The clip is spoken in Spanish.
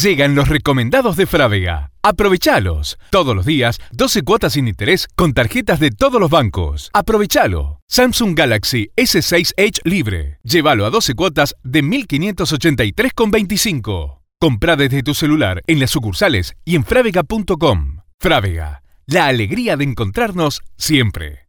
Llegan los recomendados de Frávega. Aprovechalos. Todos los días, 12 cuotas sin interés con tarjetas de todos los bancos. Aprovechalo. Samsung Galaxy S6 Edge libre. Llévalo a 12 cuotas de 1583,25. Compra desde tu celular en las sucursales y en frávega.com. Frávega. La alegría de encontrarnos siempre.